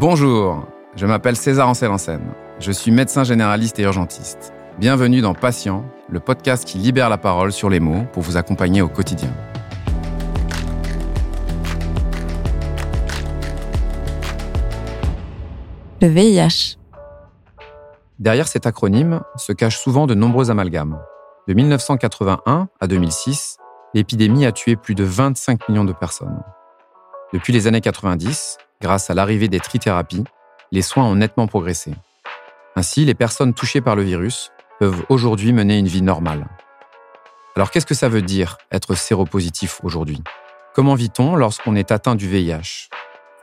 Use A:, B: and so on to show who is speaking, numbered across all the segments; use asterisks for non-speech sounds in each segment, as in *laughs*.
A: Bonjour, je m'appelle César Ancel en scène. Je suis médecin généraliste et urgentiste. Bienvenue dans Patient, le podcast qui libère la parole sur les mots pour vous accompagner au quotidien.
B: Le VIH.
A: Derrière cet acronyme se cachent souvent de nombreux amalgames. De 1981 à 2006, l'épidémie a tué plus de 25 millions de personnes. Depuis les années 90, grâce à l'arrivée des trithérapies, les soins ont nettement progressé. Ainsi, les personnes touchées par le virus peuvent aujourd'hui mener une vie normale. Alors qu'est-ce que ça veut dire être séropositif aujourd'hui? Comment vit-on lorsqu'on est atteint du VIH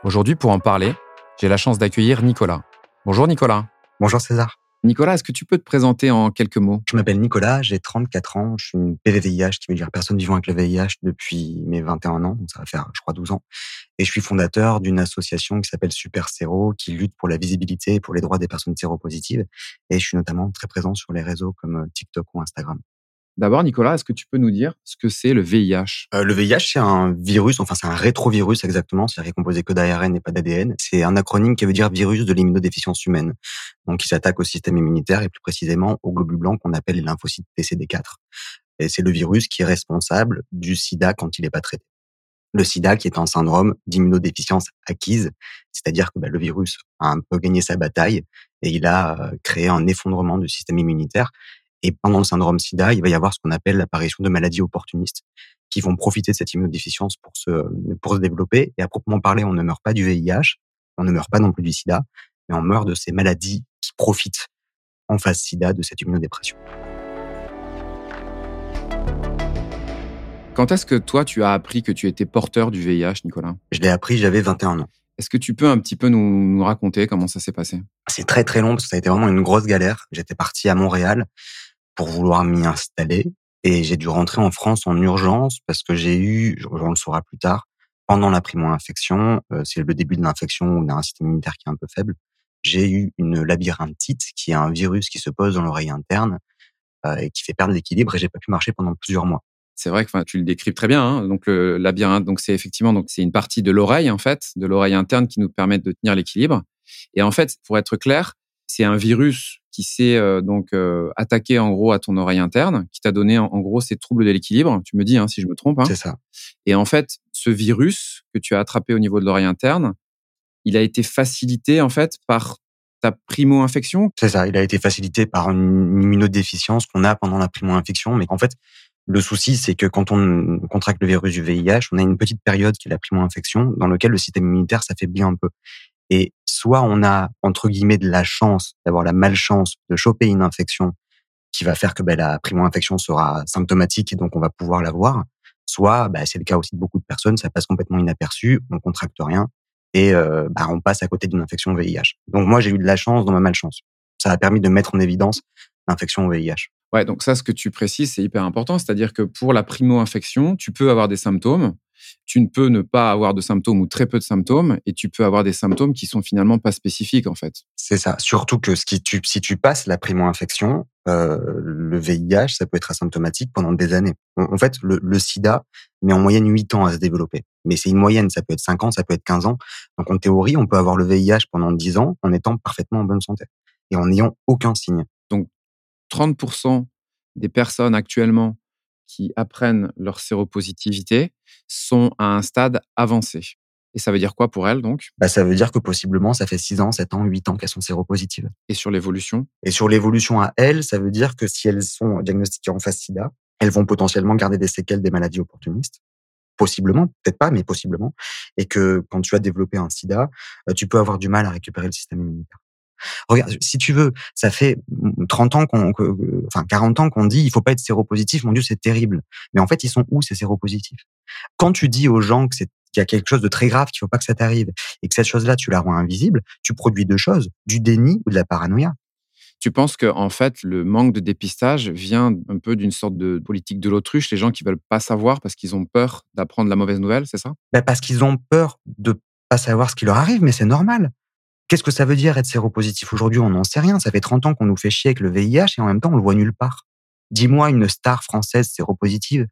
A: Aujourd'hui, pour en parler, j'ai la chance d'accueillir Nicolas. Bonjour Nicolas.
C: Bonjour César.
A: Nicolas, est-ce que tu peux te présenter en quelques mots?
C: Je m'appelle Nicolas, j'ai 34 ans, je suis une PVVIH, qui veut dire personne vivant avec le VIH depuis mes 21 ans, donc ça va faire, je crois, 12 ans. Et je suis fondateur d'une association qui s'appelle Super Séro, qui lutte pour la visibilité et pour les droits des personnes séropositives. Et je suis notamment très présent sur les réseaux comme TikTok ou Instagram.
A: D'abord, Nicolas, est-ce que tu peux nous dire ce que c'est le VIH
C: euh, Le VIH, c'est un virus, enfin c'est un rétrovirus exactement, c'est-à-dire composé que d'ARN et pas d'ADN. C'est un acronyme qui veut dire virus de l'immunodéficience humaine. Donc, il s'attaque au système immunitaire et plus précisément aux globules blancs qu'on appelle les lymphocytes TCD4. Et c'est le virus qui est responsable du sida quand il n'est pas traité. Le sida qui est un syndrome d'immunodéficience acquise, c'est-à-dire que bah, le virus a un peu gagné sa bataille et il a euh, créé un effondrement du système immunitaire et pendant le syndrome SIDA, il va y avoir ce qu'on appelle l'apparition de maladies opportunistes qui vont profiter de cette immunodéficience pour se, pour se développer. Et à proprement parler, on ne meurt pas du VIH, on ne meurt pas non plus du SIDA, mais on meurt de ces maladies qui profitent en phase SIDA de cette immunodépression.
A: Quand est-ce que toi, tu as appris que tu étais porteur du VIH, Nicolas?
C: Je l'ai appris, j'avais 21 ans.
A: Est-ce que tu peux un petit peu nous, nous raconter comment ça s'est passé?
C: C'est très très long parce que ça a été vraiment une grosse galère. J'étais parti à Montréal pour vouloir m'y installer. Et j'ai dû rentrer en France en urgence parce que j'ai eu, on le saura plus tard, pendant la primo-infection, euh, c'est le début de l'infection ou d'un système immunitaire qui est un peu faible, j'ai eu une labyrinthite qui est un virus qui se pose dans l'oreille interne euh, et qui fait perdre l'équilibre et j'ai pas pu marcher pendant plusieurs mois.
A: C'est vrai que tu le décris très bien. Hein. Donc le labyrinthe, donc c'est effectivement donc c'est une partie de l'oreille en fait, de l'oreille interne qui nous permet de tenir l'équilibre. Et en fait, pour être clair, c'est un virus qui s'est euh, donc euh, attaqué en gros à ton oreille interne, qui t'a donné en, gros ces troubles de l'équilibre. Tu me dis hein, si je me trompe. Hein.
C: C'est ça.
A: Et en fait, ce virus que tu as attrapé au niveau de l'oreille interne, il a été facilité en fait par ta primo-infection?
C: C'est ça. Il a été facilité par une immunodéficience qu'on a pendant la primo-infection, mais en fait, le souci, c'est que quand on contracte le virus du VIH, on a une petite période qui est la primo-infection, dans laquelle le système immunitaire s'affaiblit un peu. Et soit on a, entre guillemets, de la chance, d'avoir la malchance de choper une infection qui va faire que ben, la primo-infection sera symptomatique et donc on va pouvoir l'avoir. Soit, ben, c'est le cas aussi de beaucoup de personnes, ça passe complètement inaperçu, on contracte rien et euh, ben, on passe à côté d'une infection VIH. Donc moi, j'ai eu de la chance dans ma malchance. Ça a permis de mettre en évidence l'infection VIH.
A: Ouais, donc ça, ce que tu précises, c'est hyper important. C'est-à-dire que pour la primo-infection, tu peux avoir des symptômes, tu ne peux ne pas avoir de symptômes ou très peu de symptômes et tu peux avoir des symptômes qui sont finalement pas spécifiques en fait.
C: C'est ça. Surtout que ce qui, tu, si tu passes la primo-infection, euh, le VIH, ça peut être asymptomatique pendant des années. En, fait, le, le, sida met en moyenne 8 ans à se développer. Mais c'est une moyenne, ça peut être 5 ans, ça peut être 15 ans. Donc en théorie, on peut avoir le VIH pendant 10 ans en étant parfaitement en bonne santé et en n'ayant aucun signe.
A: Donc 30% des personnes actuellement qui apprennent leur séropositivité sont à un stade avancé. Et ça veut dire quoi pour elles donc?
C: Bah, Ça veut dire que possiblement ça fait 6 ans, 7 ans, 8 ans qu'elles sont séropositives.
A: Et sur l'évolution?
C: Et sur l'évolution à elles, ça veut dire que si elles sont diagnostiquées en phase sida, elles vont potentiellement garder des séquelles des maladies opportunistes. Possiblement, peut-être pas, mais possiblement. Et que quand tu as développé un sida, euh, tu peux avoir du mal à récupérer le système immunitaire. Regarde, si tu veux, ça fait 30 ans qu'on, enfin 40 ans qu'on dit il faut pas être séropositif, mon Dieu, c'est terrible. Mais en fait, ils sont où ces séropositifs? Quand tu dis aux gens que c'est qu'il y a quelque chose de très grave, qu'il faut pas que ça t'arrive, et que cette chose-là, tu la rends invisible, tu produis deux choses, du déni ou de la paranoïa.
A: Tu penses que en fait le manque de dépistage vient un peu d'une sorte de politique de l'autruche, les gens qui veulent pas savoir parce qu'ils ont peur d'apprendre la mauvaise nouvelle, c'est ça?
C: Ben Parce qu'ils ont peur de pas savoir ce qui leur arrive, mais c'est normal. Qu'est-ce que ça veut dire être séropositif? Aujourd'hui On n'en sait rien. Ça fait 30 ans qu'on nous fait chier avec le VIH et en même temps, on le voit nulle part. Dis-moi une star française séropositive.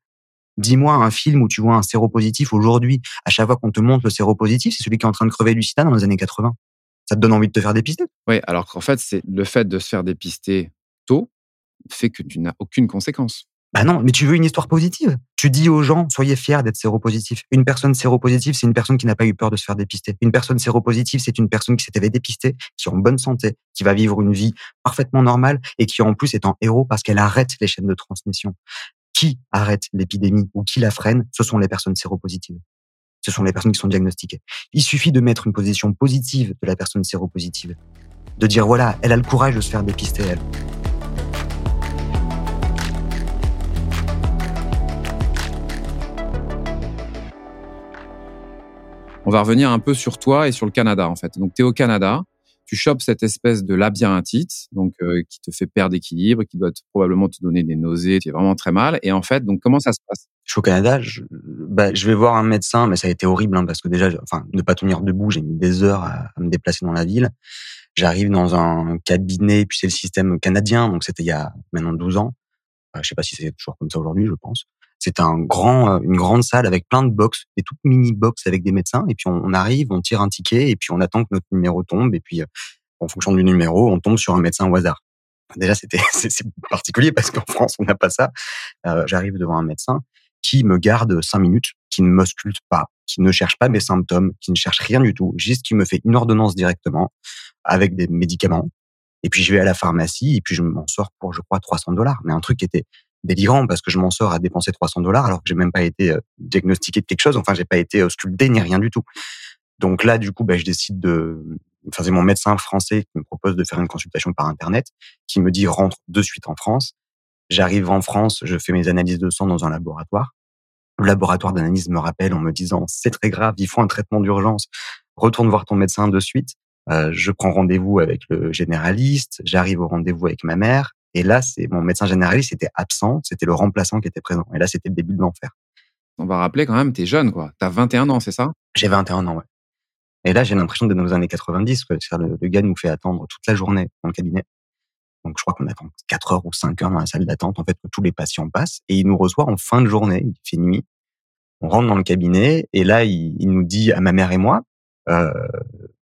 C: Dis-moi un film où tu vois un séropositif aujourd'hui. À chaque fois qu'on te montre le séropositif, c'est celui qui est en train de crever du sida dans les années 80. Ça te donne envie de te faire dépister?
A: Oui, alors qu'en fait, c'est le fait de se faire dépister tôt fait que tu n'as aucune conséquence.
C: Bah non, mais tu veux une histoire positive? Tu dis aux gens, soyez fiers d'être séropositif. Une personne séropositive, c'est une personne qui n'a pas eu peur de se faire dépister. Une personne séropositive, c'est une personne qui s'était fait dépister, qui est en bonne santé, qui va vivre une vie parfaitement normale et qui en plus est en héros parce qu'elle arrête les chaînes de transmission. Qui arrête l'épidémie ou qui la freine? Ce sont les personnes séropositives. Ce sont les personnes qui sont diagnostiquées. Il suffit de mettre une position positive de la personne séropositive. De dire, voilà, elle a le courage de se faire dépister, elle.
A: On va revenir un peu sur toi et sur le Canada, en fait. Donc, tu es au Canada, tu chopes cette espèce de labyrinthite, donc euh, qui te fait perdre d'équilibre, qui doit probablement te donner des nausées, tu es vraiment très mal. Et en fait, donc comment ça se passe?
C: Je suis au Canada, je, bah, je vais voir un médecin, mais ça a été horrible hein, parce que déjà, enfin, ne pas tenir debout, j'ai mis des heures à, me déplacer dans la ville. J'arrive dans un cabinet, puis c'est le système canadien, donc c'était il y a maintenant 12 ans. Je je sais pas si c'est toujours comme ça aujourd'hui, je pense. C'est un grand, euh, une grande salle avec plein de box, des toutes mini box avec des médecins. Et puis on, arrive, on tire un ticket et puis on attend que notre numéro tombe. Et puis euh, en fonction du numéro, on tombe sur un médecin au hasard. Déjà, c'était *laughs* c'est particulier parce qu'en France, on n'a pas ça. Euh, J'arrive devant un médecin qui me garde cinq minutes, qui ne m'ausculte pas, qui ne cherche pas mes symptômes, qui ne cherche rien du tout, juste qui me fait une ordonnance directement avec des médicaments. Et puis je vais à la pharmacie et puis je m'en sors pour, je crois, 300 dollars. Mais un truc qui était délirant parce que je m'en sors à dépenser 300 dollars alors que j'ai même pas été euh, diagnostiqué de quelque chose. Enfin, j'ai pas été ausculté ni rien du tout. Donc là, du coup, bah, je décide de. Enfin, c'est mon médecin français qui me propose de faire une consultation par internet, qui me dit rentre de suite en France. J'arrive en France, je fais mes analyses de sang dans un laboratoire. Le laboratoire d'analyse me rappelle en me disant c'est très grave, il faut un traitement d'urgence. Retourne voir ton médecin de suite. Euh, je prends rendez-vous avec le généraliste. J'arrive au rendez-vous avec ma mère. Et là, c'est mon médecin généraliste était absent, c'était le remplaçant qui était présent. Et là, c'était le début de l'enfer.
A: On va rappeler quand même, tu es jeune, quoi. Tu as 21 ans, c'est ça?
C: J'ai 21 ans, ouais. Et là, j'ai l'impression d'être dans les années 90. Que le, le, gars nous fait attendre toute la journée dans le cabinet. Donc, je crois qu'on attend 4 heures ou 5 heures dans la salle d'attente, en fait, que tous les patients passent. Et il nous reçoit en fin de journée. Il fait nuit. On rentre dans le cabinet. Et là, il, il nous dit à ma mère et moi, euh,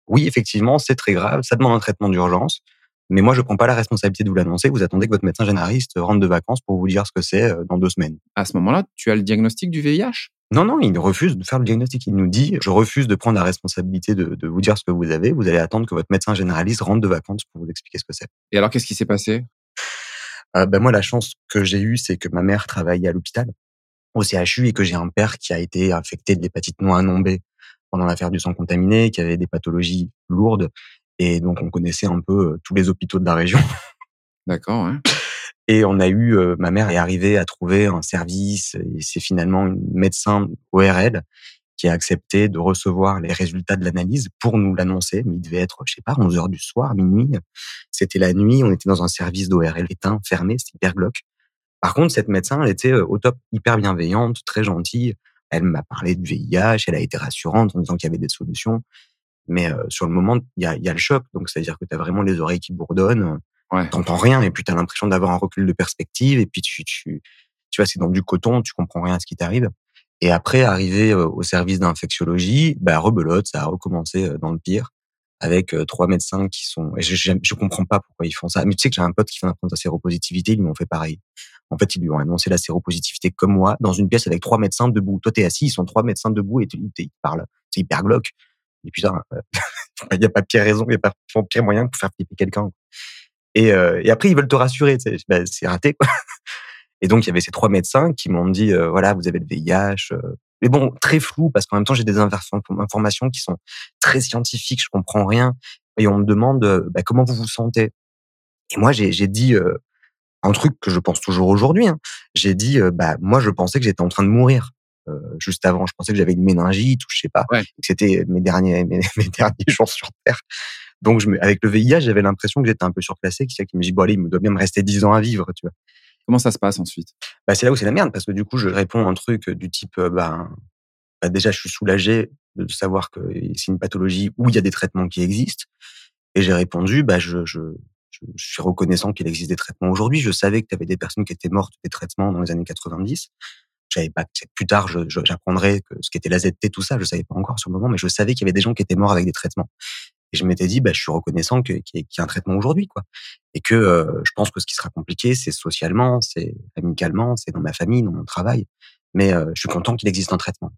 C: oui, effectivement, c'est très grave. Ça demande un traitement d'urgence. Mais moi, je prends pas la responsabilité de vous l'annoncer. Vous attendez que votre médecin généraliste rentre de vacances pour vous dire ce que c'est euh, dans deux semaines.
A: À ce moment-là, tu as le diagnostic du VIH
C: Non, non, il refuse de faire le diagnostic. Il nous dit, je refuse de prendre la responsabilité de, de vous dire ce que vous avez. Vous allez attendre que votre médecin généraliste rentre de vacances pour vous expliquer ce que c'est.
A: Et alors, qu'est-ce qui s'est passé?
C: Euh, ben Moi, la chance que j'ai eue, c'est que ma mère travaillait à l'hôpital, au CHU, et que j'ai un père qui a été affecté de l'hépatite non B pendant l'affaire du sang contaminé, qui avait des pathologies lourdes et donc, on connaissait un peu tous les hôpitaux de la région. *laughs*
A: D'accord, ouais.
C: Et on a eu, euh, ma mère est arrivée à trouver un service, et c'est finalement une médecin ORL qui a accepté de recevoir les résultats de l'analyse pour nous l'annoncer. Mais il devait être, je sais pas, 11 heures du soir, minuit. C'était la nuit, on était dans un service d'ORL éteint, fermé, c'était hyper glauque. Par contre, cette médecin, elle était au top, hyper bienveillante, très gentille. Elle m'a parlé du VIH, elle a été rassurante en disant qu'il y avait des solutions. Mais euh, sur le moment, il y a, y a, le choc. Donc, c'est-à-dire que tu as vraiment les oreilles qui bourdonnent. Ouais. T'entends rien et puis tu as l'impression d'avoir un recul de perspective. Et puis, tu, tu, tu vois, c'est dans du coton, tu comprends rien à ce qui t'arrive. Et après, arriver euh, au service d'infectiologie, bah, rebelote, ça a recommencé dans le pire avec trois médecins qui sont. Et je, je, je, comprends pas pourquoi ils font ça. Mais tu sais que j'ai un pote qui vient d'apprendre sa séropositivité, ils lui ont fait pareil. En fait, ils lui ont annoncé la séropositivité comme moi, dans une pièce avec trois médecins debout. Toi, t'es assis, ils sont trois médecins debout et ils parlent. C'est hyper glauque. Et puis ça, *laughs* il n'y a pas pire raison, il n'y a pas pire moyen pour faire flipper quelqu'un. Et, euh, et, après, ils veulent te rassurer. Ben, c'est raté. *laughs* Et donc, il y avait ces trois médecins qui m'ont dit, euh, voilà, vous avez le VIH. Euh. Mais bon, très flou, parce qu'en même temps, j'ai des informations qui sont très scientifiques, je comprends rien. Et on me demande, bah, comment vous vous sentez? Et moi, j'ai dit un truc que je pense toujours aujourd'hui. Hein. J'ai dit, bah, moi, je pensais que j'étais en train de mourir. Euh, juste avant. Je pensais que j'avais une méningite ou je sais pas. Que c'était mes derniers *laughs* mes, derniers jours sur Terre. Donc je avec le VIH, j'avais l'impression que j'étais un peu surclassé. Qui me dit bon allez, il me doit bien me rester 10 ans à vivre, tu vois.
A: Comment ça se passe ensuite?
C: Bah, c'est là où c'est la merde parce que du coup je réponds un truc du type euh, ben bah, déjà je suis soulagé de savoir que c'est une pathologie où il y a des traitements qui existent et j'ai répondu bah je, je je, suis reconnaissant qu'il existe des traitements aujourd'hui. Je savais que tu avais des personnes qui étaient mortes des traitements dans les années 90 savais pas plus tard j'apprendrais que ce qu'était la ZT tout ça je savais pas encore sur le moment mais je savais qu'il y avait des gens qui étaient morts avec des traitements Et je m'étais dit, bah, je suis reconnaissant qu'il y, ait un traitement aujourd'hui, quoi. Et que euh, je pense que ce qui sera compliqué, c'est socialement, c'est amicalement, c'est dans ma famille, dans mon travail. Mais euh, je suis content qu'il existe un traitement.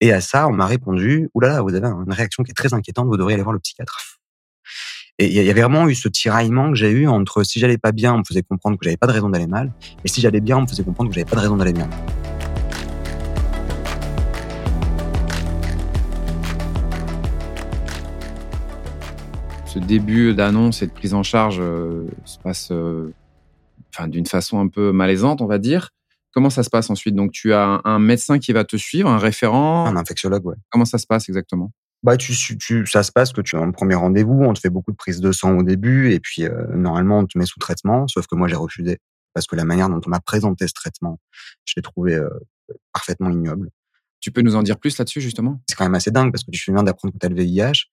C: Et à ça, on m'a répondu, oulala, vous avez une réaction qui est très inquiétante, vous devriez aller voir le psychiatre. Et il y avait vraiment eu ce tiraillement que j'ai eu entre si j'allais pas bien, on me faisait comprendre que j'avais pas de raison d'aller mal, et si j'allais bien, on me faisait comprendre que j'avais pas de raison d'aller bien.
A: ce début d'annonce et de prise en charge euh, se passe euh, enfin, d'une façon un peu malaisante, on va dire. Comment ça se passe ensuite? Donc, tu as un, médecin qui va te suivre, un référent?
C: Un infectiologue, ouais.
A: Comment ça se passe exactement?
C: Bah, tu, tu, ça se passe que tu as un premier rendez-vous, on te fait beaucoup de prises de sang au début, et puis euh, normalement on te met sous traitement, sauf que moi j'ai refusé parce que la manière dont on m'a présenté ce traitement, je l'ai trouvé parfaitement ignoble.
A: Tu peux nous en dire plus là-dessus justement?
C: C'est quand même assez dingue parce que tu viens d'apprendre que tu as le VIH,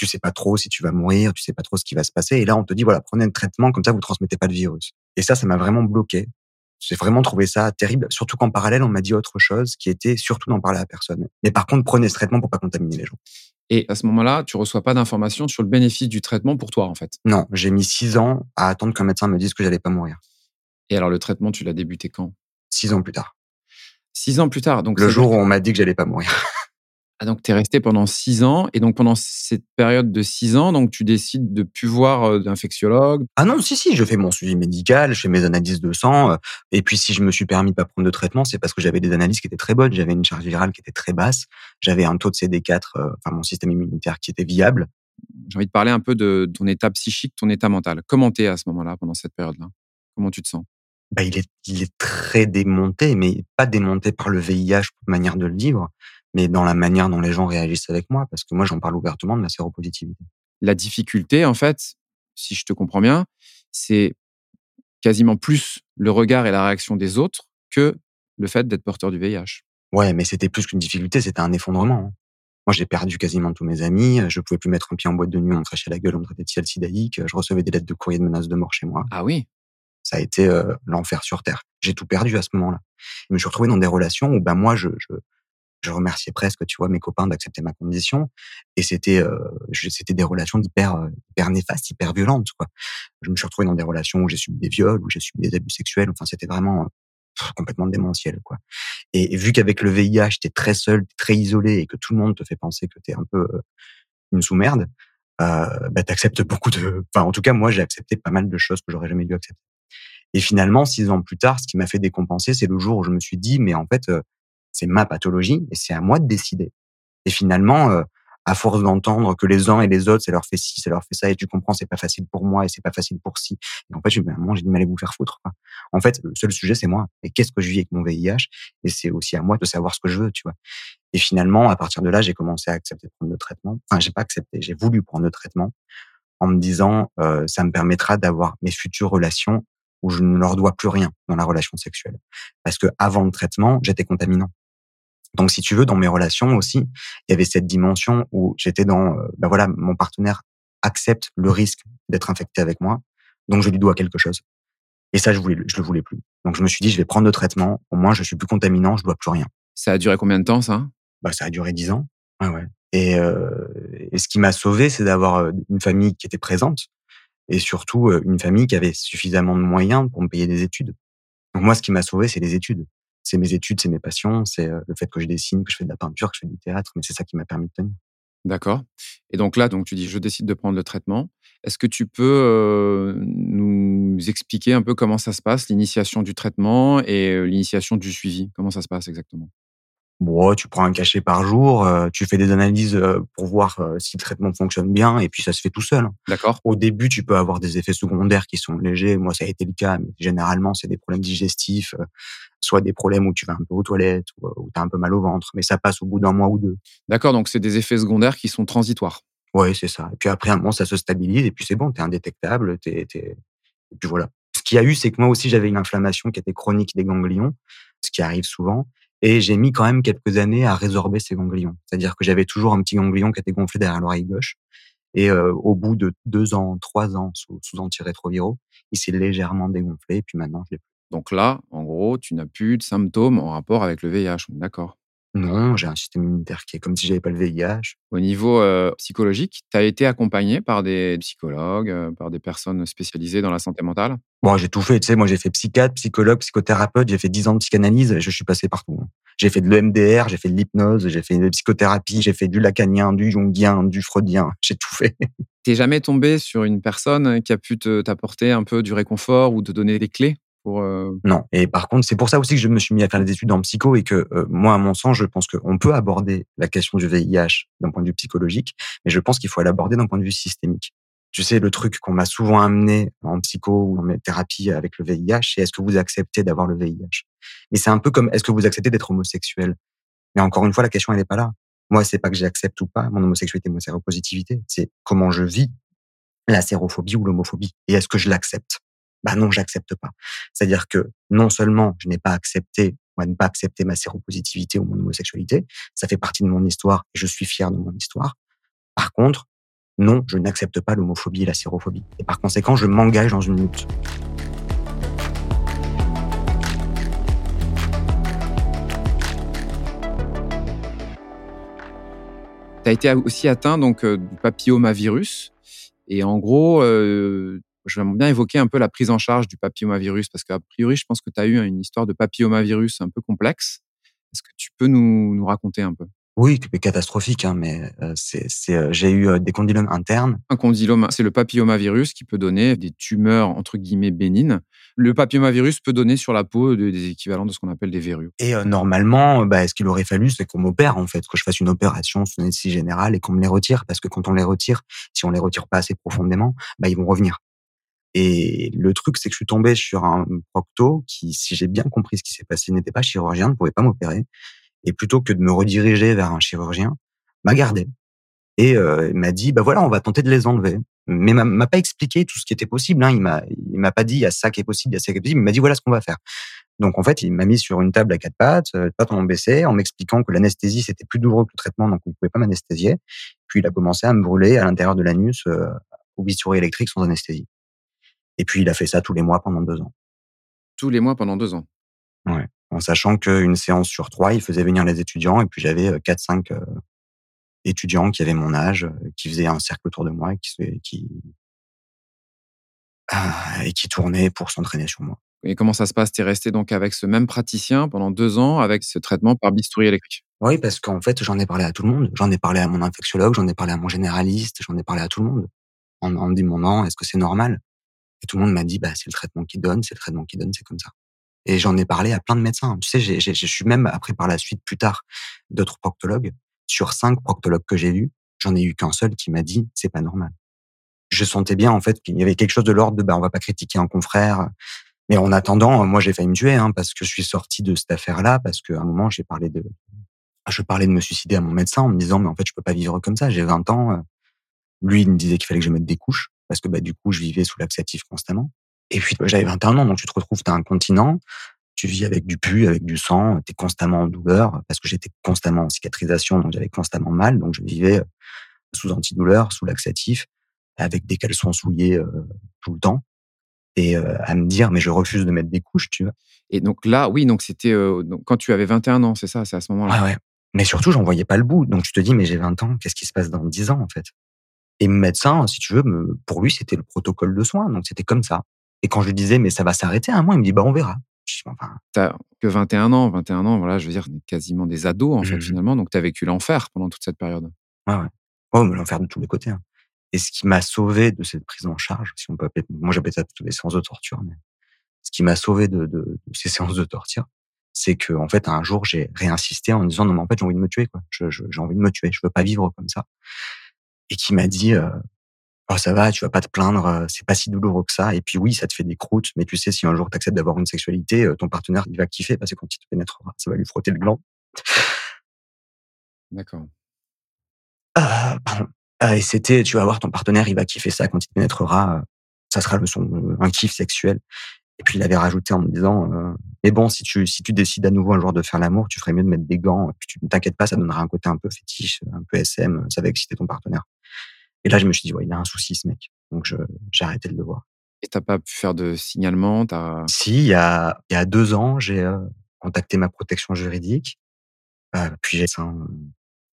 C: tu sais pas trop si tu vas mourir, tu sais pas trop ce qui va se passer. Et là, on te dit, voilà, prenez un traitement, comme ça, vous transmettez pas le virus. Et ça, ça m'a vraiment bloqué. J'ai vraiment trouvé ça terrible, surtout qu'en parallèle, on m'a dit autre chose qui était surtout d'en parler à personne. Mais par contre, prenez ce traitement pour pas contaminer les gens.
A: Et à ce moment-là, tu reçois pas d'informations sur le bénéfice du traitement pour toi, en fait?
C: Non, j'ai mis six ans à attendre qu'un médecin me dise que j'allais pas mourir.
A: Et alors, le traitement, tu l'as débuté quand?
C: Six ans plus tard.
A: Six ans plus tard, donc
C: le jour où on m'a dit que j'allais pas mourir.
A: Ah, donc, tu es resté pendant six ans. Et donc, pendant cette période de six ans, donc tu décides de plus voir euh, d'infectiologue?
C: Ah non, si, si, je fais mon suivi médical, je fais mes analyses de sang. Euh, et puis, si je me suis permis de pas prendre de traitement, c'est parce que j'avais des analyses qui étaient très bonnes. J'avais une charge virale qui était très basse. J'avais un taux de CD4, euh, enfin, mon système immunitaire qui était viable.
A: J'ai envie de parler un peu de ton état psychique, ton état mental. Comment t'es à ce moment-là, pendant cette période-là? Comment tu te sens?
C: Bah, il, est, il est très démonté, mais pas démonté par le VIH, manière de le vivre mais dans la manière dont les gens réagissent avec moi, parce que moi, j'en parle ouvertement de ma séropositivité.
A: La difficulté, en fait, si je te comprends bien, c'est quasiment plus le regard et la réaction des autres que le fait d'être porteur du VIH.
C: Ouais, mais c'était plus qu'une difficulté, c'était un effondrement. Hein. Moi, j'ai perdu quasiment tous mes amis. Je pouvais plus mettre un pied en boîte de nuit, on me crachait la gueule, on me traitait de ciel sidaïque. Je recevais des lettres de courrier de menaces de mort chez moi.
A: Ah oui.
C: Ça a été euh, l'enfer sur terre. J'ai tout perdu à ce moment-là. Je me suis retrouvé dans des relations où, ben moi, je, je, je remerciais presque, tu vois, mes copains d'accepter ma condition. Et c'était, euh, c'était des relations hyper, hyper néfastes, hyper violentes, quoi. Je me suis retrouvé dans des relations où j'ai subi des viols, où j'ai subi des abus sexuels. Enfin, c'était vraiment complètement démentiel, quoi. Et, vu qu'avec le VIH, t'es très seul, très isolé, et que tout le monde te fait penser que t'es un peu une sous-merde, euh, bah, t'acceptes beaucoup de. Enfin, en tout cas, moi, j'ai accepté pas mal de choses que j'aurais jamais dû accepter. Et finalement, six ans plus tard, ce qui m'a fait décompenser, c'est le jour où je me suis dit, mais en fait, c'est ma pathologie et c'est à moi de décider. Et finalement, euh, à force d'entendre que les uns et les autres, ça leur fait ci, ça leur fait ça, et tu comprends, c'est pas facile pour moi et c'est pas facile pour ci. Et en fait, j'ai j'ai dit, mais allez vous faire foutre. Quoi. En fait, le seul sujet, c'est moi. Et qu'est-ce que je vis avec mon VIH Et c'est aussi à moi de savoir ce que je veux, tu vois. Et finalement, à partir de là, j'ai commencé à accepter de prendre le traitement. Enfin, j'ai pas accepté, j'ai voulu prendre le traitement en me disant, euh, ça me permettra d'avoir mes futures relations où je ne leur dois plus rien dans la relation sexuelle. Parce que avant le traitement, j'étais contaminant. Donc, si tu veux, dans mes relations aussi, il y avait cette dimension où j'étais dans, ben voilà, mon partenaire accepte le risque d'être infecté avec moi, donc je lui dois quelque chose. Et ça, je voulais, je le voulais plus. Donc, je me suis dit, je vais prendre le traitement. Au moins, je suis plus contaminant, je dois plus rien.
A: Ça a duré combien de temps, ça?
C: Bah, ça a duré dix ans. Ouais, ouais. Et, euh, et ce qui m'a sauvé, c'est d'avoir une famille qui était présente et surtout une famille qui avait suffisamment de moyens pour me payer des études. Donc moi, ce qui m'a sauvé, c'est les études c'est mes études, c'est mes passions, c'est le fait que je dessine, que je fais de la peinture, que je fais du théâtre, mais c'est ça qui m'a permis de tenir.
A: D'accord. Et donc là, donc tu dis, je décide de prendre le traitement. Est-ce que tu peux nous expliquer un peu comment ça se passe, l'initiation du traitement et l'initiation du suivi? Comment ça se passe exactement?
C: Bon, tu prends un cachet par jour, euh, tu fais des analyses euh, pour voir euh, si le traitement fonctionne bien, et puis ça se fait tout seul. Hein.
A: D'accord.
C: Au début, tu peux avoir des effets secondaires qui sont légers. Moi, ça a été le cas, mais généralement, c'est des problèmes digestifs, soit des problèmes où tu vas un peu aux toilettes, ou où tu as un peu mal au ventre, mais ça passe au bout d'un mois ou deux.
A: D'accord, donc c'est des effets secondaires qui sont transitoires.
C: Oui, c'est ça. Et puis après, un moment, ça se stabilise, et puis c'est bon, tu es indétectable, t'es, et puis voilà. Ce qu'il y a eu, c'est que moi aussi, j'avais une inflammation qui était chronique des ganglions, ce qui arrive souvent. Et j'ai mis quand même quelques années à résorber ces ganglions. C'est-à-dire que j'avais toujours un petit ganglion qui était gonflé derrière l'oreille gauche. Et euh, au bout de deux ans, trois ans sous, sous antirétroviraux, il s'est légèrement dégonflé. Et puis maintenant, je l'ai plus.
A: Donc là, en gros, tu n'as plus de symptômes en rapport avec le VIH. D'accord?
C: Non, j'ai un système immunitaire qui est comme si j'avais pas le VIH.
A: Au niveau euh, psychologique, tu as été accompagné par des psychologues, euh, par des personnes spécialisées dans la santé mentale?
C: Bon, j'ai tout fait, tu sais, moi j'ai fait psychiatre, psychologue, psychothérapeute, j'ai fait 10 ans de psychanalyse, je suis passé partout. hein. J'ai fait de l'EMDR, j'ai fait de l'hypnose, j'ai fait de la psychothérapie, j'ai fait du lacanien, du jungien, du freudien, *laughs* j'ai tout fait.
A: T'es jamais tombé sur une personne qui a pu te- t'apporter un peu du réconfort ou te donner des clés? Euh,
C: Non. Et par contre, c'est pour ça aussi que je me suis mis à faire des études en psycho et que euh, moi, à mon sens, je pense qu'on peut aborder la question du VIH d'un point de vue psychologique, mais je pense qu'il faut l'aborder d'un point de vue systémique. Tu sais, le truc qu'on m'a souvent amené en psycho ou dans mes thérapies avec le VIH, c'est est-ce que vous acceptez d'avoir le VIH Mais c'est un peu comme est-ce que vous acceptez d'être homosexuel? Mais encore une fois, la question, elle n'est pas là. Moi, c'est pas que j'accepte ou pas mon homosexualité, mon séropositivité. C'est comment je vis la sérophobie ou l'homophobie. Et est-ce que je l'accepte? Bah non, j'accepte pas. C'est-à-dire que non seulement je n'ai pas accepté, moi, ne pas accepter ma séropositivité ou mon homosexualité, ça fait partie de mon histoire et je suis fier de mon histoire. Par contre, non, je n'accepte pas l'homophobie et la sérophobie. Et par conséquent, je m'engage dans une lutte.
A: Tu as été aussi atteint donc euh, du papillomavirus. Et en gros, euh, je vais bien évoquer un peu la prise en charge du papillomavirus parce qu'a priori, je pense que tu as eu une histoire de papillomavirus un peu complexe. Est-ce que tu peux nous, nous raconter un peu?
C: Oui, catastrophique, hein, mais euh, c'est, c'est, euh, j'ai eu euh, des condylomes internes.
A: Un condylome, c'est le papillomavirus qui peut donner des tumeurs entre guillemets bénignes. Le papillomavirus peut donner sur la peau de- des équivalents de ce qu'on appelle des verrues.
C: Et euh, normalement, bah, ce qu'il aurait fallu, c'est qu'on m'opère, en fait, que je fasse une opération sous anesthésie générale et qu'on me les retire. Parce que quand on les retire, si on les retire pas assez profondément, bah, ils vont revenir. Et le truc, c'est que je suis tombé sur un procto qui, si j'ai bien compris ce qui s'est passé, n'était pas chirurgien, ne pouvait pas m'opérer. Et plutôt que de me rediriger vers un chirurgien, m'a gardé. Et euh, m'a dit, bah voilà, on va tenter de les enlever. Mais m'a- pas expliqué tout ce qui était possible. Hein. Il m'a, il m'a pas dit, il y a ça qui est possible, il y a ça qui est possible. Il m'a dit, voilà ce qu'on va faire. Donc en fait, il m'a mis sur une table à quatre pattes, pattes en baissé, en m'expliquant que l'anesthésie c'était plus douloureux que le traitement, donc on ne pouvait pas m'anesthésier. Puis il a commencé à me brûler à l'intérieur de l'anus euh, au bistouri électrique sans anesthésie. Et puis il a fait ça tous les mois pendant deux ans.
A: Tous les mois pendant deux ans.
C: Ouais. En sachant qu'une séance sur trois, il faisait venir les étudiants, et puis j'avais euh, quatre, cinq euh, étudiants qui avaient mon âge, euh, qui faisaient un cercle autour de moi, et qui, se- qui ah, et qui tournaient pour s'entraîner sur moi.
A: Et comment ça se passe? Tu es resté donc avec ce même praticien pendant deux ans avec ce traitement par bistouri électrique?
C: Oui, parce qu'en fait, j'en ai parlé à tout le monde. J'en ai parlé à mon infectiologue, j'en ai parlé à mon généraliste, j'en ai parlé à tout le monde. En, en me demandant, est-ce que c'est normal? Et tout le monde m'a dit, bah, c'est le traitement qui donne, c'est le traitement qui donne, c'est comme ça. Et j'en ai parlé à plein de médecins. Tu sais, j'ai- je suis même après par la suite, plus tard, d'autres proctologues. Sur cinq proctologues que j'ai vus, j'en ai eu qu'un seul qui m'a dit, c'est pas normal. Je sentais bien, en fait, qu'il y avait quelque chose de l'ordre de, bah, on va pas critiquer un confrère. Mais en attendant, moi, j'ai failli me tuer, hein, parce que je suis sorti de cette affaire-là, parce qu'à un moment, j'ai parlé de, je parlais de me suicider à mon médecin en me disant, mais en fait, je peux pas vivre comme ça. J'ai 20 ans. euh. Lui, il me disait qu'il fallait que je mette des couches parce que, bah, du coup, je vivais sous laxatif constamment. Et puis, bah, j'avais 21 ans, donc tu te retrouves, t'as un continent, tu vis avec du pu, avec du sang, t'es constamment en douleur parce que j'étais constamment en cicatrisation, donc j'avais constamment mal, donc je vivais euh, sous antidouleur, sous laxatif, avec des caleçons souillés euh, tout le temps. Et euh, à me dire, mais je refuse de mettre des couches, tu vois.
A: Et donc là, oui, donc c'était euh, quand tu avais 21 ans, c'est ça, c'est à ce moment-là?
C: Ouais, ouais. Mais surtout, j'en voyais pas le bout. Donc, tu te dis, mais j'ai 20 ans, qu'est-ce qui se passe dans 10 ans, en fait? Et médecin, si tu veux, me, pour lui, c'était le protocole de soins. Donc, c'était comme ça. Et quand je lui disais, mais ça va s'arrêter à un moment, il me dit, bah, on verra. Enfin,
A: T'as que 21 ans, 21 ans, voilà, je veux dire, on est quasiment des ados en fait
C: Mhm.
A: finalement, donc tu as vécu l'enfer pendant toute cette période.
C: ouais, ouais. Oh, mais l'enfer de tous les côtés. hein. Et ce qui m'a sauvé de cette prise en charge, si on peut appeler, moi, j'appelle ça plutôt des séances de torture, mais ce qui m'a sauvé de, de, de ces séances de torture, c'est que, en fait, un jour, j'ai réinsisté en me disant, non, mais en fait, j'ai envie de me tuer, quoi. Je, je- j'ai envie de me tuer. Je veux pas vivre comme ça. Et qui m'a dit, euh, oh, ça va, tu vas pas te plaindre, euh, c'est pas si douloureux que ça. Et puis oui, ça te fait des croûtes, mais tu sais, si un jour tu acceptes d'avoir une sexualité, euh, ton partenaire, il va kiffer parce que quand il te pénétrera, ça va lui frotter le gland.
A: D'accord.
C: Ah, pardon. Ah, et c'était, tu vas voir, ton partenaire, il va kiffer ça quand il te pénétrera. ça sera le son, un kiff sexuel. Et puis il avait rajouté en me disant, euh, mais bon, si tu si tu décides à nouveau un jour de faire l'amour, tu ferais mieux de mettre des gants. Puis tu ne t'inquiètes pas, ça donnera un côté un peu fétiche, un peu SM, ça va exciter ton partenaire. Et là, je me suis dit, ouais, il a un souci, ce mec. Donc j'ai arrêté de le voir.
A: Et t'as pas pu faire de signalement, t'as
C: Si, il y a, il y a deux ans, j'ai euh, contacté ma protection juridique Euh, puis j'ai un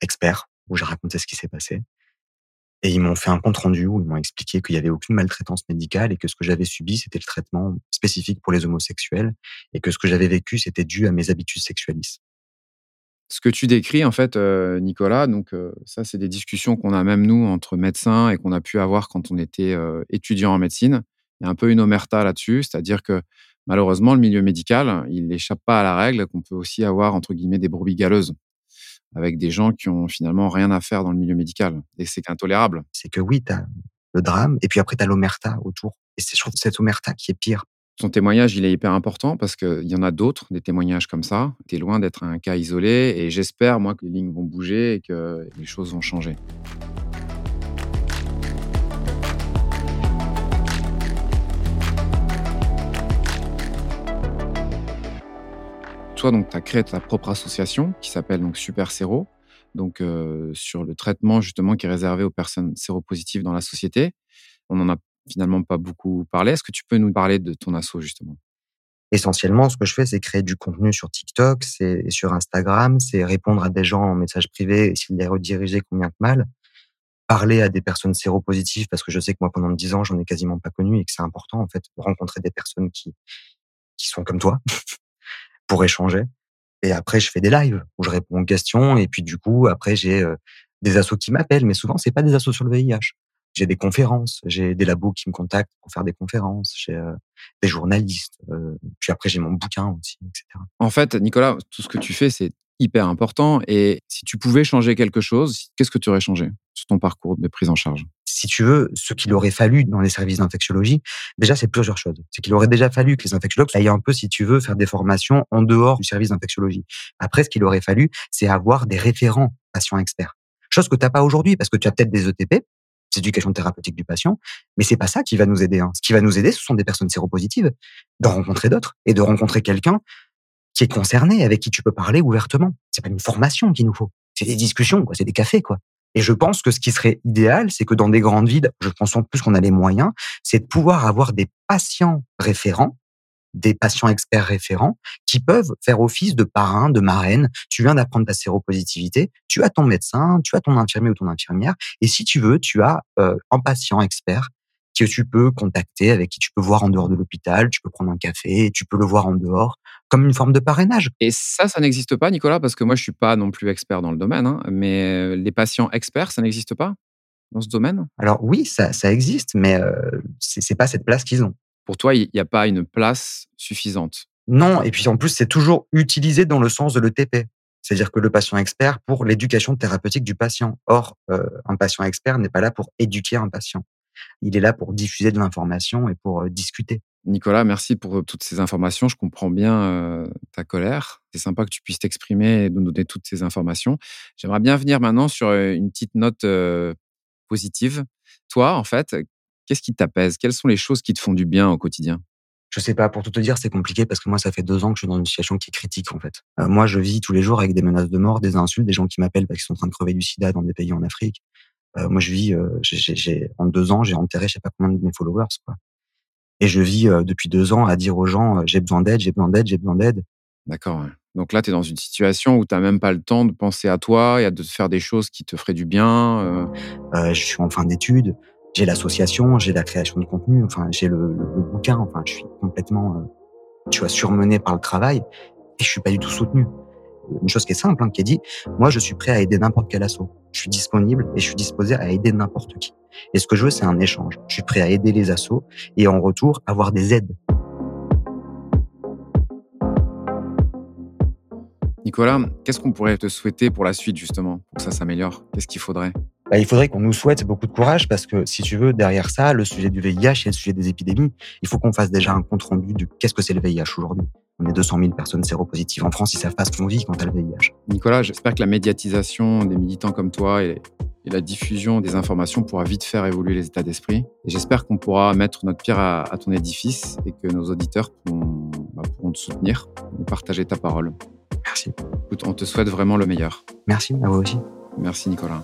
C: expert où j'ai raconté ce qui s'est passé. Et ils m'ont fait un compte rendu où ils m'ont expliqué qu'il y avait aucune maltraitance médicale et que ce que j'avais subi, c'était le traitement spécifique pour les homosexuels et que ce que j'avais vécu, c'était dû à mes habitudes sexualistes.
A: Ce que tu décris, en fait, euh, Nicolas, donc euh, ça, c'est des discussions qu'on a même nous entre médecins et qu'on a pu avoir quand on était euh, étudiant en médecine. Il y a un peu une omerta là-dessus, c'est-à-dire que malheureusement, le milieu médical, il n'échappe pas à la règle qu'on peut aussi avoir, entre guillemets, des brebis galeuses avec des gens qui ont finalement rien à faire dans le milieu médical. Et c'est intolérable.
C: C'est que oui, tu as le drame, et puis après, tu as l'omerta autour. Et c'est surtout cette omerta qui est pire.
A: Son témoignage, il est hyper important parce qu'il y en a d'autres, des témoignages comme ça. Tu es loin d'être un cas isolé et j'espère, moi, que les lignes vont bouger et que les choses vont changer. Toi, donc, tu as créé ta propre association qui s'appelle donc Super Séro, donc euh, sur le traitement justement qui est réservé aux personnes séropositives dans la société. On n'en a finalement pas beaucoup parlé. Est-ce que tu peux nous parler de ton asso justement?
C: Essentiellement, ce que je fais, c'est créer du contenu sur TikTok, c'est sur Instagram, c'est répondre à des gens en message privé, essayer de les rediriger combien de mal, parler à des personnes séropositives parce que je sais que moi pendant 10 ans, j'en ai quasiment pas connu et que c'est important en fait de rencontrer des personnes qui qui sont comme toi *laughs* pour échanger. Et après, je fais des lives où je réponds aux questions. Et puis, du coup, après, j'ai euh, des assos qui m'appellent, mais souvent, c'est pas des assos sur le VIH. J'ai des conférences, j'ai des labos qui me contactent pour faire des conférences, j'ai euh, des journalistes. Euh, puis après, j'ai mon bouquin aussi, etc.
A: En fait, Nicolas, tout ce que tu fais, c'est hyper important. Et si tu pouvais changer quelque chose, qu'est-ce que tu aurais changé sur ton parcours de prise en charge?
C: Si tu veux, ce qu'il aurait fallu dans les services d'infectiologie, déjà, c'est plusieurs choses. C'est qu'il aurait déjà fallu que les infectiologues aillent un peu, si tu veux, faire des formations en dehors du service d'infectiologie. Après, ce qu'il aurait fallu, c'est avoir des référents patients experts. Chose que tu n'as pas aujourd'hui, parce que tu as peut-être des ETP, c'est éducation thérapeutique du patient, mais c'est pas ça qui va nous aider. Hein. Ce qui va nous aider, ce sont des personnes séropositives, de rencontrer d'autres et de rencontrer quelqu'un qui est concerné, avec qui tu peux parler ouvertement. C'est pas une formation qu'il nous faut. C'est des discussions, quoi. C'est des cafés, quoi. Et je pense que ce qui serait idéal, c'est que dans des grandes villes, je pense en plus qu'on a les moyens, c'est de pouvoir avoir des patients référents, des patients experts référents, qui peuvent faire office de parrain, de marraine. Tu viens d'apprendre ta séropositivité, tu as ton médecin, tu as ton infirmier ou ton infirmière, et si tu veux, tu as euh, un patient expert que tu peux contacter, avec qui tu peux voir en dehors de l'hôpital, tu peux prendre un café, tu peux le voir en dehors, comme une forme de parrainage.
A: Et ça, ça n'existe pas, Nicolas, parce que moi, je suis pas non plus expert dans le domaine, hein, mais euh, les patients experts, ça n'existe pas dans ce domaine?
C: Alors oui, ça, ça existe, mais euh, c'est pas cette place qu'ils ont.
A: Pour toi, il n'y a pas une place suffisante?
C: Non, et puis en plus, c'est toujours utilisé dans le sens de l'ETP. C'est-à-dire que le patient expert pour l'éducation thérapeutique du patient. Or, euh, un patient expert n'est pas là pour éduquer un patient. Il est là pour diffuser de l'information et pour discuter.
A: Nicolas, merci pour toutes ces informations. Je comprends bien ta colère. C'est sympa que tu puisses t'exprimer et nous donner toutes ces informations. J'aimerais bien venir maintenant sur une petite note positive. Toi, en fait, qu'est-ce qui t'apaise? Quelles sont les choses qui te font du bien au quotidien?
C: Je sais pas, pour tout te dire, c'est compliqué parce que moi, ça fait deux ans que je suis dans une situation qui est critique, en fait. moi, je vis tous les jours avec des menaces de mort, des insultes, des gens qui m'appellent parce qu'ils sont en train de crever du sida dans des pays en Afrique. Moi, je vis, en deux ans, j'ai enterré je sais pas combien de mes followers, quoi. Et je vis euh, depuis deux ans à dire aux gens, j'ai besoin d'aide, j'ai besoin d'aide, j'ai besoin d'aide.
A: D'accord. Donc là, tu es dans une situation où tu n'as même pas le temps de penser à toi et à de faire des choses qui te feraient du bien.
C: je suis en fin d'études, j'ai l'association, j'ai la création de contenu, enfin j'ai le, le, bouquin, enfin je suis complètement, tu vois, surmené par le travail et je suis pas du tout soutenu une chose qui est simple, hein, qui est dit, moi je suis prêt à aider n'importe quel assaut. Je suis disponible et je suis disposé à aider n'importe qui. Et ce que je veux, c'est un échange. Je suis prêt à aider les assauts et en retour avoir des aides.
A: Nicolas, qu'est-ce qu'on pourrait te souhaiter pour la suite justement, pour que ça s'améliore? Qu'est-ce qu'il faudrait?
C: Bah, il faudrait qu'on nous souhaite beaucoup de courage parce que si tu veux, derrière ça, le sujet du VIH et le sujet des épidémies, il faut qu'on fasse déjà un compte rendu de qu'est-ce que c'est le VIH aujourd'hui. On est 200 000 personnes séropositives en France, ils savent pas ce qu'on vit quand a le VIH.
A: Nicolas, j'espère que la médiatisation des militants comme toi et, la diffusion des informations pourra vite faire évoluer les états d'esprit. Et j'espère qu'on pourra mettre notre pierre à, ton édifice et que nos auditeurs pourront, bah, pourront te soutenir et partager ta parole.
C: Merci.
A: Écoute, on te souhaite vraiment le meilleur.
C: Merci, à vous aussi.
A: Merci Nicolas.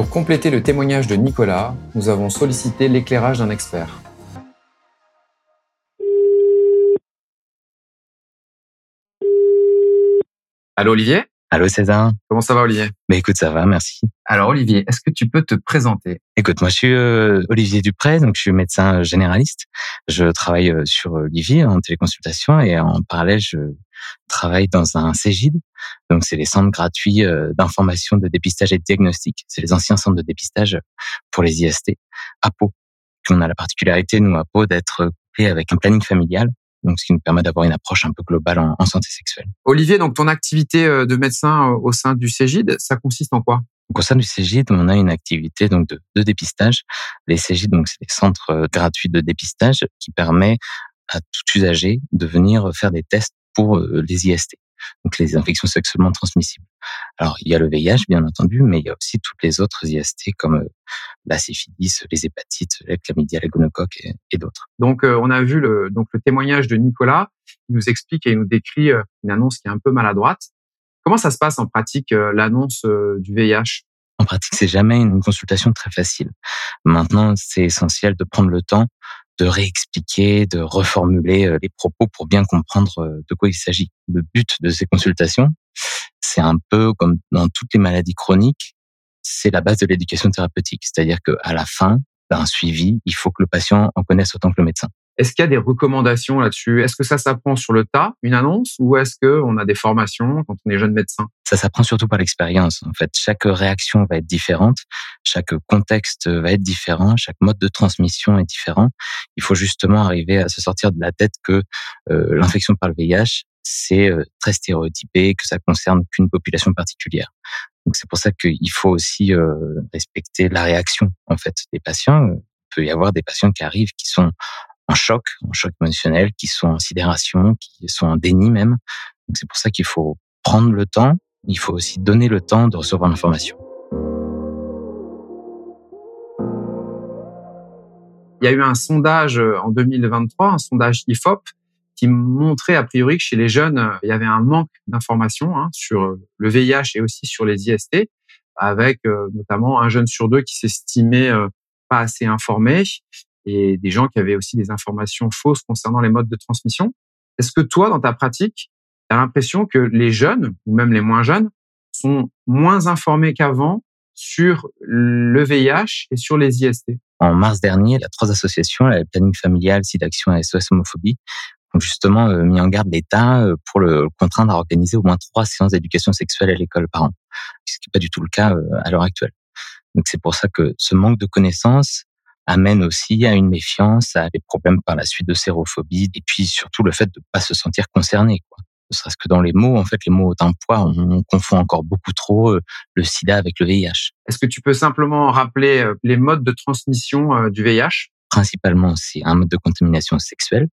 A: Pour compléter le témoignage de Nicolas, nous avons sollicité l'éclairage d'un expert. Allô Olivier?
B: Allô César.
A: Comment ça va Olivier?
B: Bah écoute, ça va, merci.
A: Alors Olivier, est-ce que tu peux te présenter?
B: Écoute, moi je suis euh, Olivier Dupré, donc je suis médecin généraliste. Je travaille euh, sur Olivier en téléconsultation et en parallèle je travaille dans un CEGID. Donc c'est les centres gratuits euh, d'information, de dépistage et de diagnostic. C'est les anciens centres de dépistage pour les IST à Pau. On a la particularité nous à Pau d'être coupé avec un planning familial donc ce qui nous permet d'avoir une approche un peu globale en, santé sexuelle.
A: Olivier, donc ton activité euh, de médecin euh, au sein du CEGID, ça consiste en quoi?
B: Au sein du CEGID, on a une activité donc de, de dépistage. Les CEGID, donc c'est des centres gratuits de dépistage qui permet à tout usager de venir faire des tests pour les IST, donc les infections sexuellement transmissibles. Alors, il y a le VIH, bien entendu, mais il y a aussi toutes les autres IST comme la syphilis, les hépatites, la chlamydia, la gonocoque et, d'autres.
A: Donc, euh, on a vu le, donc, le témoignage de Nicolas. Il nous explique et il nous décrit une annonce qui est un peu maladroite. Comment ça se passe en pratique, l'annonce du VIH
B: En pratique, c'est jamais une consultation très facile. Maintenant, c'est essentiel de prendre le temps de réexpliquer, de reformuler les propos pour bien comprendre de quoi il s'agit. Le but de ces consultations, c'est un peu comme dans toutes les maladies chroniques, c'est la base de l'éducation thérapeutique. C'est-à-dire qu'à la fin d'un suivi, il faut que le patient en connaisse autant que le médecin.
A: Est-ce qu'il y a des recommandations là-dessus? Est-ce que ça s'apprend sur le tas, une annonce, ou est-ce qu'on a des formations quand on est jeune médecin?
B: Ça s'apprend surtout par l'expérience. En fait, chaque réaction va être différente, chaque contexte va être différent, chaque mode de transmission est différent. Il faut justement arriver à se sortir de la tête que euh, l'infection par le VIH, c'est euh, très stéréotypé, que ça concerne qu'une population particulière. Donc c'est pour ça qu'il faut aussi euh, respecter la réaction en fait des patients. Il peut y avoir des patients qui arrivent qui sont en choc, en choc émotionnel, qui sont en sidération, qui sont en déni même. Donc c'est pour ça qu'il faut prendre le temps. Il faut aussi donner le temps de recevoir l'information.
A: Il y a eu un sondage euh, en 2023, un sondage IFOP, qui montrait a priori que chez les jeunes, euh, il y avait un manque d'informations hein, sur euh, le VIH et aussi sur les IST, avec euh, notamment un jeune sur deux qui s'estimait pas assez informé et des gens qui avaient aussi des informations fausses concernant les modes de transmission. Est-ce que toi, dans ta pratique, tu as l'impression que les jeunes, ou même les moins jeunes, sont moins informés qu'avant sur le VIH et sur les IST
B: En mars dernier, il y a trois associations, la Planning Familial, SIDAction et SOS Homophobie, ont justement euh, mis en garde l'État euh, pour le contraindre à organiser au moins trois séances d'éducation sexuelle à l'école par an, ce qui n'est pas du tout le cas euh, à l'heure actuelle. Donc c'est pour ça que ce manque de connaissances amène aussi à une méfiance, à des problèmes par la suite de sérophobie, et puis surtout le fait de ne pas se sentir concerné. Quoi. Ne serait-ce que dans les mots, en fait, les mots ont un poids, on confond encore beaucoup trop le sida avec le VIH.
A: Est-ce que tu peux simplement rappeler les modes de transmission du VIH
B: Principalement, c'est un mode de contamination sexuelle,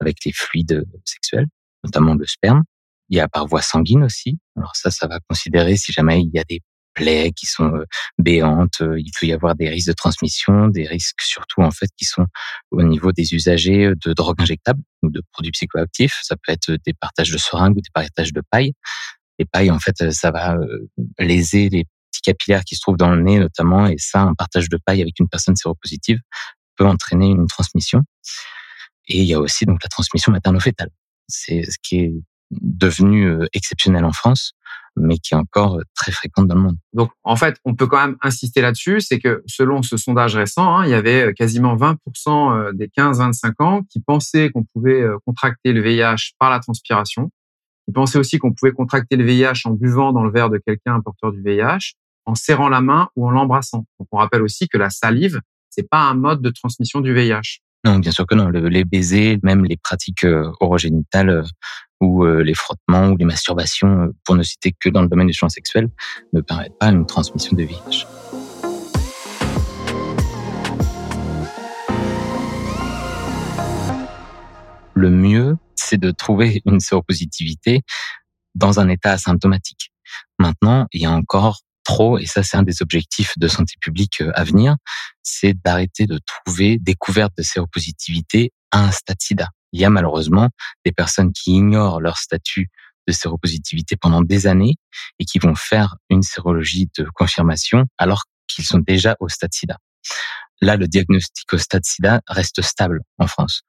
B: avec les fluides sexuels, notamment le sperme. Il y a par voie sanguine aussi. Alors ça, ça va considérer si jamais il y a des plaies qui sont béantes, il peut y avoir des risques de transmission, des risques surtout en fait qui sont au niveau des usagers de drogues injectables ou de produits psychoactifs. Ça peut être des partages de seringues ou des partages de paille. Les pailles, en fait, ça va léser les petits capillaires qui se trouvent dans le nez notamment, et ça, un partage de paille avec une personne séropositive peut entraîner une transmission. Et il y a aussi donc la transmission materno-fétale. C'est ce qui est devenu euh, exceptionnel en France, mais qui est encore euh, très fréquente dans le monde.
A: Donc, en fait, on peut quand même insister là-dessus, c'est que selon ce sondage récent, hein, il y avait euh, quasiment 20% des 15-25 ans qui pensaient qu'on pouvait contracter le VIH par la transpiration. Ils pensaient aussi qu'on pouvait contracter le VIH en buvant dans le verre de quelqu'un porteur du VIH, en serrant la main ou en l'embrassant. Donc, on rappelle aussi que la salive, c'est pas un mode de transmission du VIH.
B: Non, bien sûr que non. les baisers, même les pratiques orogénitales euh, les frottements ou les masturbations, pour ne citer que dans le domaine du champ sexuel, ne permettent pas une transmission de VIH. Le mieux, c'est de trouver une séropositivité dans un état asymptomatique. Maintenant, il y a encore trop, et ça c'est un des objectifs de santé publique euh, à venir, c'est d'arrêter de trouver découverte de séropositivité à un stade sida. Il y a malheureusement des personnes qui ignorent leur statut de séropositivité pendant des années et qui vont faire une sérologie de confirmation alors qu'ils sont déjà au stade sida. Là, le diagnostic au stade sida reste stable en France.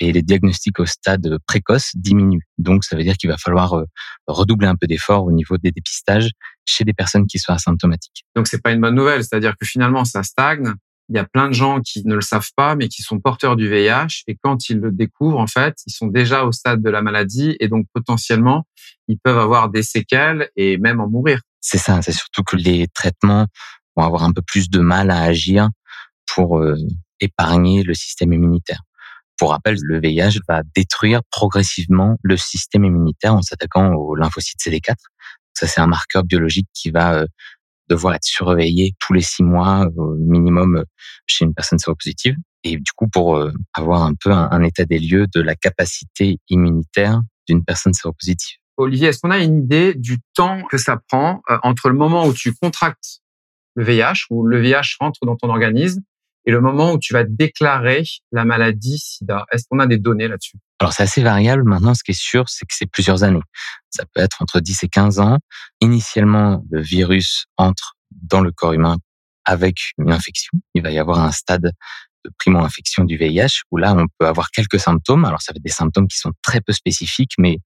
B: et les diagnostics au stade précoce diminuent. Donc, ça veut dire qu'il va falloir euh, redoubler un peu d'efforts au niveau des dépistages chez des personnes qui sont asymptomatiques.
A: Donc, c'est pas une bonne nouvelle. C'est-à-dire que finalement, ça stagne. Il y a plein de gens qui ne le savent pas, mais qui sont porteurs du VIH. Et quand ils le découvrent, en fait, ils sont déjà au stade de la maladie. Et donc, potentiellement, ils peuvent avoir des séquelles et même en mourir.
B: C'est ça. C'est surtout que les traitements vont avoir un peu plus de mal à agir pour euh, épargner le système immunitaire. Pour rappel, le VIH va détruire progressivement le système immunitaire en s'attaquant aux lymphocytes CD4. Ça, c'est un marqueur biologique qui va euh, devoir être surveillé tous les six mois au minimum euh, chez une personne séropositive. Et du coup, pour euh, avoir un peu un, état des lieux de la capacité immunitaire d'une personne séropositive.
A: Olivier, est-ce qu'on a une idée du temps que ça prend entre le moment où tu contractes le VIH, ou le VIH rentre dans ton organisme, et le moment où tu vas déclarer la maladie SIDA. Est-ce qu'on a des données là-dessus?
B: Alors c'est assez variable. Maintenant, ce qui est sûr, c'est que c'est plusieurs années. Ça peut être entre 10 et 15 ans. Initialement, le virus entre dans le corps humain avec une infection. Il va y avoir un stade de primo-infection du VIH où là, on peut avoir quelques symptômes. Alors, ça va être des symptômes qui sont très peu spécifiques, mais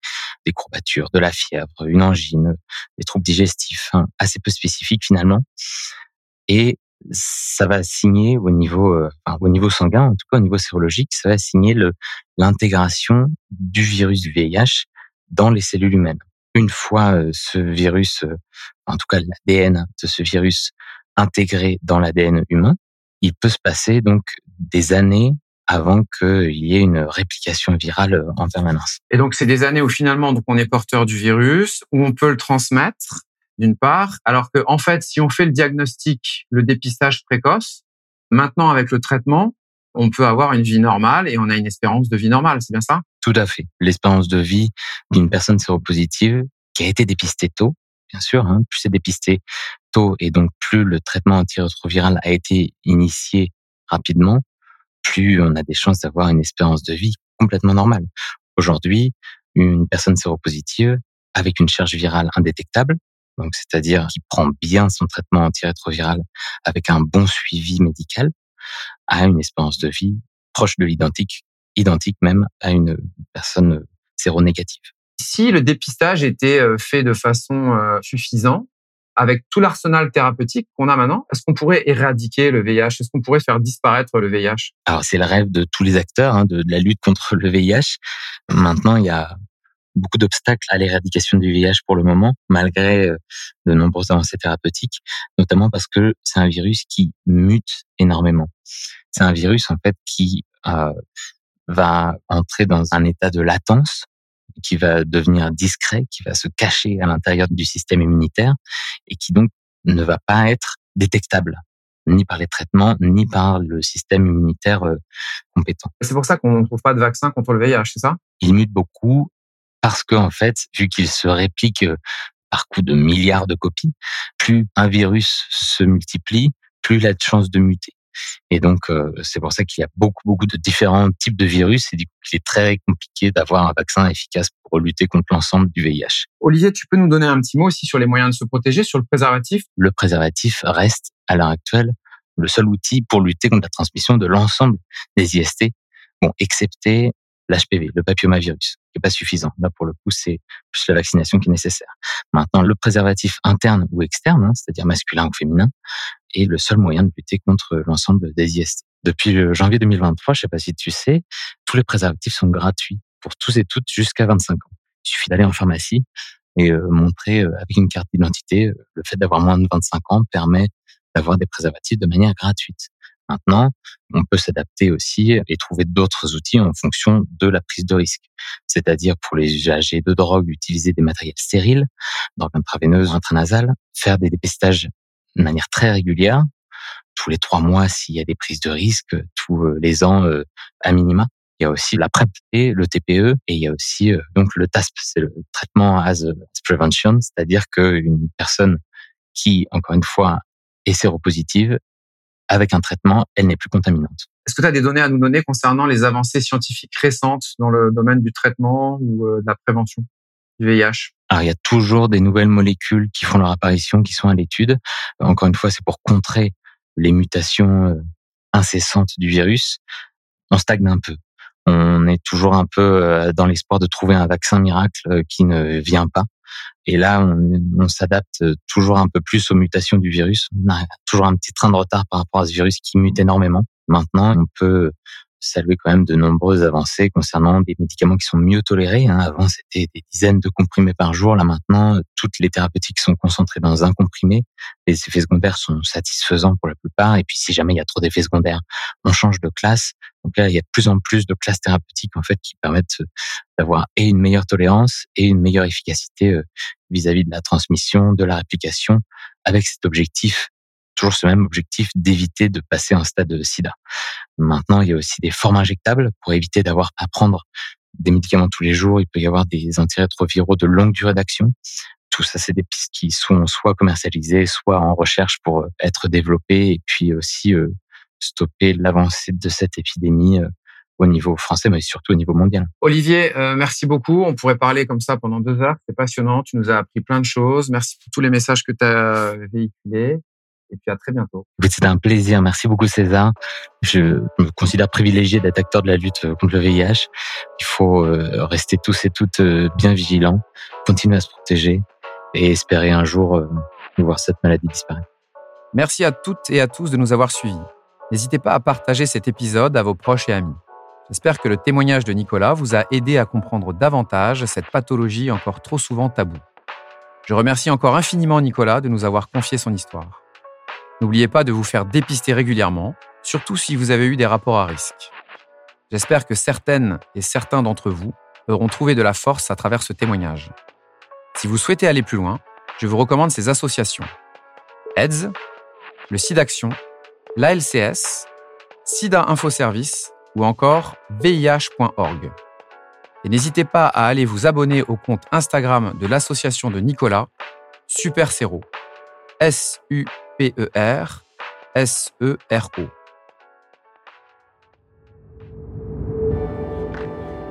B: des courbatures, de la fièvre, une angine, des troubles digestifs, hein, assez peu spécifiques finalement. Et ça va signer au niveau, euh, au niveau sanguin, en tout cas au niveau sérologique, ça va signer l'intégration du virus du VIH dans les cellules humaines. Une fois euh, ce virus, euh, en tout cas l'ADN de ce virus intégré dans l'ADN humain, il peut se passer donc des années avant qu'il y ait une réplication virale en permanence.
A: Et donc c'est des années où finalement donc on est porteur du virus, où on peut le transmettre d'une part, alors que en fait, si on fait le diagnostic, le dépistage précoce, maintenant avec le traitement, on peut avoir une vie normale et on a une espérance de vie normale, c'est bien ça?
B: Tout à fait. L'espérance de vie d'une personne séropositive qui a été dépistée tôt, bien sûr, hein, plus c'est dépisté tôt et donc plus le traitement antirétroviral a été initié rapidement, plus on a des chances d'avoir une espérance de vie complètement normale. Aujourd'hui, une personne séropositive avec une charge virale indétectable, donc c'est-à-dire qui prend bien son traitement antirétroviral avec un bon suivi médical, a une espérance de vie proche de l'identique, identique même à une personne séronégative.
A: Si le dépistage était euh, fait de façon euh, suffisante, avec tout l'arsenal thérapeutique qu'on a maintenant, est-ce qu'on pourrait éradiquer le VIH Est-ce qu'on pourrait faire disparaître le VIH
B: Alors c'est le rêve de tous les acteurs hein, de, de, la lutte contre le VIH. Maintenant, il y a beaucoup d'obstacles à l'éradication du VIH pour le moment, malgré euh, de nombreuses avancées thérapeutiques, notamment parce que c'est un virus qui mute énormément. C'est un virus en fait qui euh, va entrer dans un état de latence, qui va devenir discret, qui va se cacher à l'intérieur du système immunitaire et qui donc ne va pas être détectable ni par les traitements, ni par le système immunitaire euh, compétent.
A: C'est pour ça qu'on ne trouve pas de vaccin contre le VIH, c'est ça?
B: Il mute beaucoup parce qu'en fait, vu qu'il se réplique euh, par coup de milliards de copies, plus un virus se multiplie, plus il a de chances de muter. Et donc, euh, c'est pour ça qu'il y a beaucoup, beaucoup de différents types de virus et du coup, il est très compliqué d'avoir un vaccin efficace pour lutter contre l'ensemble du VIH.
A: Olivier, tu peux nous donner un petit mot aussi sur les moyens de se protéger, sur le préservatif?
B: Le préservatif reste, à l'heure actuelle, le seul outil pour lutter contre la transmission de l'ensemble des IST, bon, excepté l'HPV, le papillomavirus, qui est pas suffisant. Là, pour le coup, c'est plus la vaccination qui est nécessaire. Maintenant, le préservatif interne ou externe, hein, c'est-à-dire masculin ou féminin, est le seul moyen de lutter contre l'ensemble des IST. Depuis janvier 2023, je sais pas si tu sais, tous les préservatifs sont gratuits pour tous et toutes jusqu'à 25 ans. Il suffit d'aller en pharmacie et euh, montrer euh, avec une carte d'identité euh, le fait d'avoir moins de 25 ans permet d'avoir des préservatifs de manière gratuite. Maintenant, on peut s'adapter aussi et trouver d'autres outils en fonction de la prise de risque. C'est-à-dire pour les usagers de drogue, utiliser des matériels stériles, drogue intraveineuse, intranasale, faire des dépistages de manière très régulière, tous les trois mois s'il y a des prises de risque, tous euh, les ans euh, à minima. Il y a aussi la PrEP et le TPE et il y a aussi euh, donc le TASP, c'est le traitement as, prevention, c'est-à-dire qu'une personne qui, encore une fois, est séropositive avec un traitement, elle n'est plus contaminante.
A: Est-ce que tu as des données à nous donner concernant les avancées scientifiques récentes dans le domaine du traitement ou euh, de la prévention du VIH
B: alors, il y a toujours des nouvelles molécules qui font leur apparition, qui sont à l'étude. Encore une fois, c'est pour contrer les mutations euh, incessantes du virus. On stagne un peu. on est toujours un peu dans l'espoir de trouver un vaccin miracle qui ne vient pas. Et là, on, s'adapte toujours un peu plus aux mutations du virus. On a toujours un petit train de retard par rapport à ce virus qui mute énormément. Maintenant, on peut saluer quand même de nombreuses avancées concernant des médicaments qui sont mieux tolérés. Hein. Avant, c'était des dizaines de comprimés par jour. Là, maintenant, toutes les thérapeutiques sont concentrées dans un comprimé. Les effets secondaires sont satisfaisants pour la plupart. Et puis, si jamais il y a trop d'effets secondaires, on change de classe. Donc là, il y a de plus en plus de classes thérapeutiques en fait qui permettent d'avoir et une meilleure tolérance et une meilleure efficacité euh, vis-à-vis -vis de la transmission, de la réplication, avec cet objectif toujours ce même objectif d'éviter de passer un stade de sida. Maintenant, il y a aussi des formes injectables pour éviter d'avoir à prendre des médicaments tous les jours. Il peut y avoir des antirétroviraux de longue durée d'action. Tout ça, c'est des pistes qui sont soit commercialisées, soit en recherche pour euh, être développées et puis aussi euh, stopper l'avancée de cette épidémie euh, au niveau français, mais surtout au niveau mondial.
A: Olivier, merci beaucoup. On pourrait parler comme ça pendant deux heures. C'est passionnant. Tu nous as appris plein de choses. Merci pour tous les messages que tu as véhiculés et puis à très bientôt.
B: C'était un plaisir. Merci beaucoup César. Je me considère privilégié d'être acteur de la lutte euh, contre le VIH. Il faut euh, rester tous et toutes euh, bien vigilants, continuer à se protéger et espérer un jour voir cette maladie disparaître.
A: Merci à toutes et à tous de nous avoir suivis. N'hésitez pas à partager cet épisode à vos proches et amis. J'espère que le témoignage de Nicolas vous a aidé à comprendre davantage cette pathologie encore trop souvent taboue. Je remercie encore infiniment Nicolas de nous avoir confié son histoire. N'oubliez pas de vous faire dépister régulièrement, surtout si vous avez eu des rapports à risque. J'espère que certaines et certains d'entre vous auront trouvé de la force à travers ce témoignage. Si vous souhaitez aller plus loin, je vous recommande ces associations. AIDS, le SIDAction, l'ALCS, SIDA Info Service ou encore VIH.org. Et n'hésitez pas à aller vous abonner au compte Instagram de l'association de Nicolas, Super S-U P-E-R-S-E-R-O.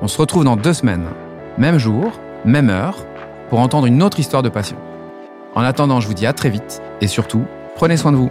A: On se retrouve dans deux semaines, même jour, même heure, pour entendre une autre histoire de passion. En attendant, je vous dis à très vite et surtout, prenez soin de vous.